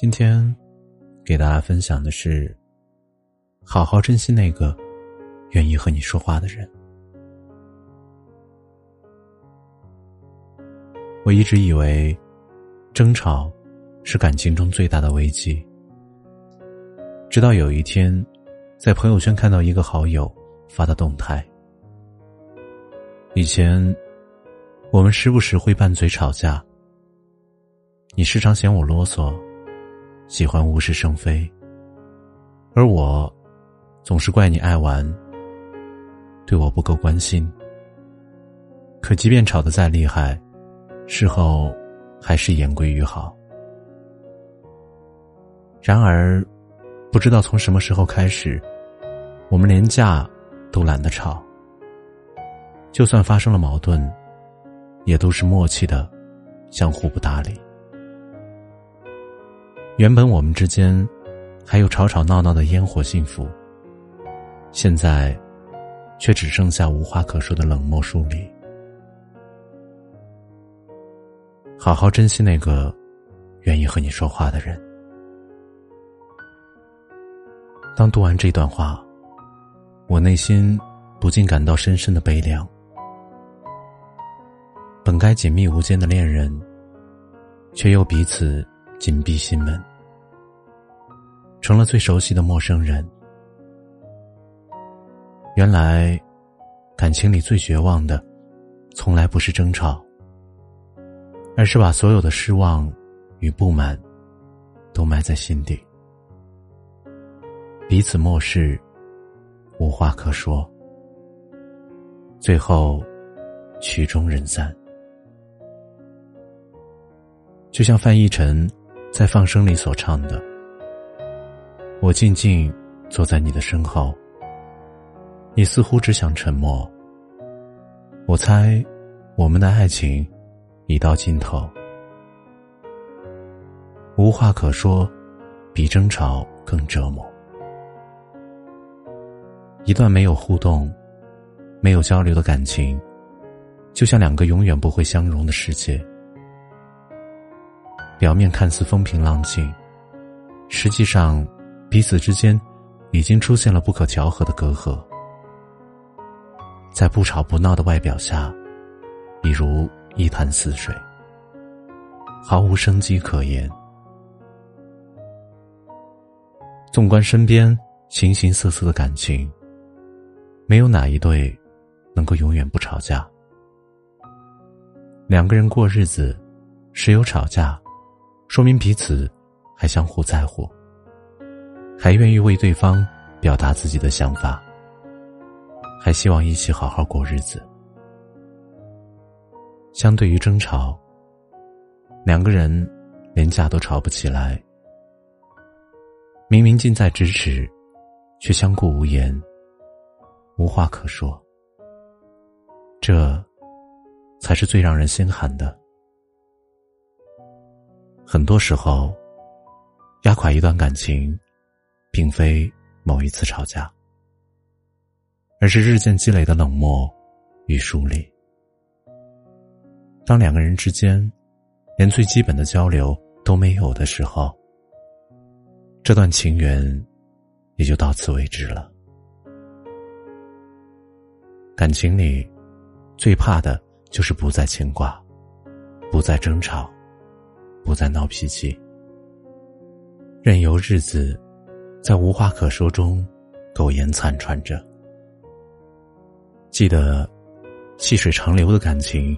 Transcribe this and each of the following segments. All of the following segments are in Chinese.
今天给大家分享的是：好好珍惜那个愿意和你说话的人。我一直以为，争吵是感情中最大的危机。直到有一天，在朋友圈看到一个好友发的动态。以前，我们时不时会拌嘴吵架。你时常嫌我啰嗦。喜欢无事生非，而我总是怪你爱玩，对我不够关心。可即便吵得再厉害，事后还是言归于好。然而，不知道从什么时候开始，我们连架都懒得吵。就算发生了矛盾，也都是默契的，相互不搭理。原本我们之间还有吵吵闹闹的烟火幸福，现在却只剩下无话可说的冷漠疏离。好好珍惜那个愿意和你说话的人。当读完这段话，我内心不禁感到深深的悲凉。本该紧密无间的恋人，却又彼此紧闭心门。成了最熟悉的陌生人。原来，感情里最绝望的，从来不是争吵，而是把所有的失望与不满，都埋在心底，彼此漠视，无话可说，最后曲终人散。就像范逸臣在《放生》里所唱的。我静静坐在你的身后，你似乎只想沉默。我猜，我们的爱情已到尽头，无话可说，比争吵更折磨。一段没有互动、没有交流的感情，就像两个永远不会相融的世界。表面看似风平浪静，实际上。彼此之间，已经出现了不可调和的隔阂。在不吵不闹的外表下，比如一潭死水，毫无生机可言。纵观身边形形色色的感情，没有哪一对能够永远不吵架。两个人过日子，时有吵架，说明彼此还相互在乎。还愿意为对方表达自己的想法，还希望一起好好过日子。相对于争吵，两个人连架都吵不起来。明明近在咫尺，却相顾无言，无话可说。这，才是最让人心寒的。很多时候，压垮一段感情。并非某一次吵架，而是日渐积累的冷漠与疏离。当两个人之间连最基本的交流都没有的时候，这段情缘也就到此为止了。感情里最怕的就是不再牵挂，不再争吵，不再闹脾气，任由日子。在无话可说中，苟延残喘着。记得，细水长流的感情，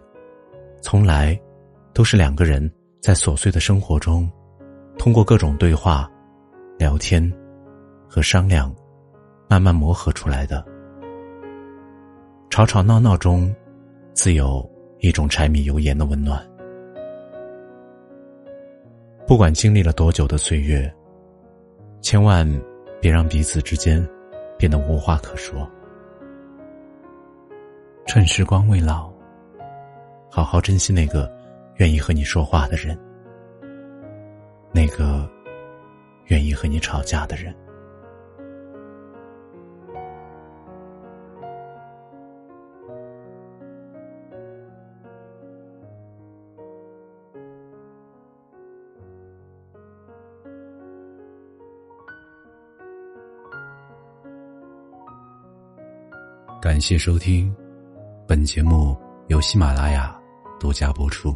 从来都是两个人在琐碎的生活中，通过各种对话、聊天和商量，慢慢磨合出来的。吵吵闹闹中，自有一种柴米油盐的温暖。不管经历了多久的岁月，千万别让彼此之间变得无话可说。趁时光未老，好好珍惜那个愿意和你说话的人，那个愿意和你吵架的人。感谢收听，本节目由喜马拉雅独家播出。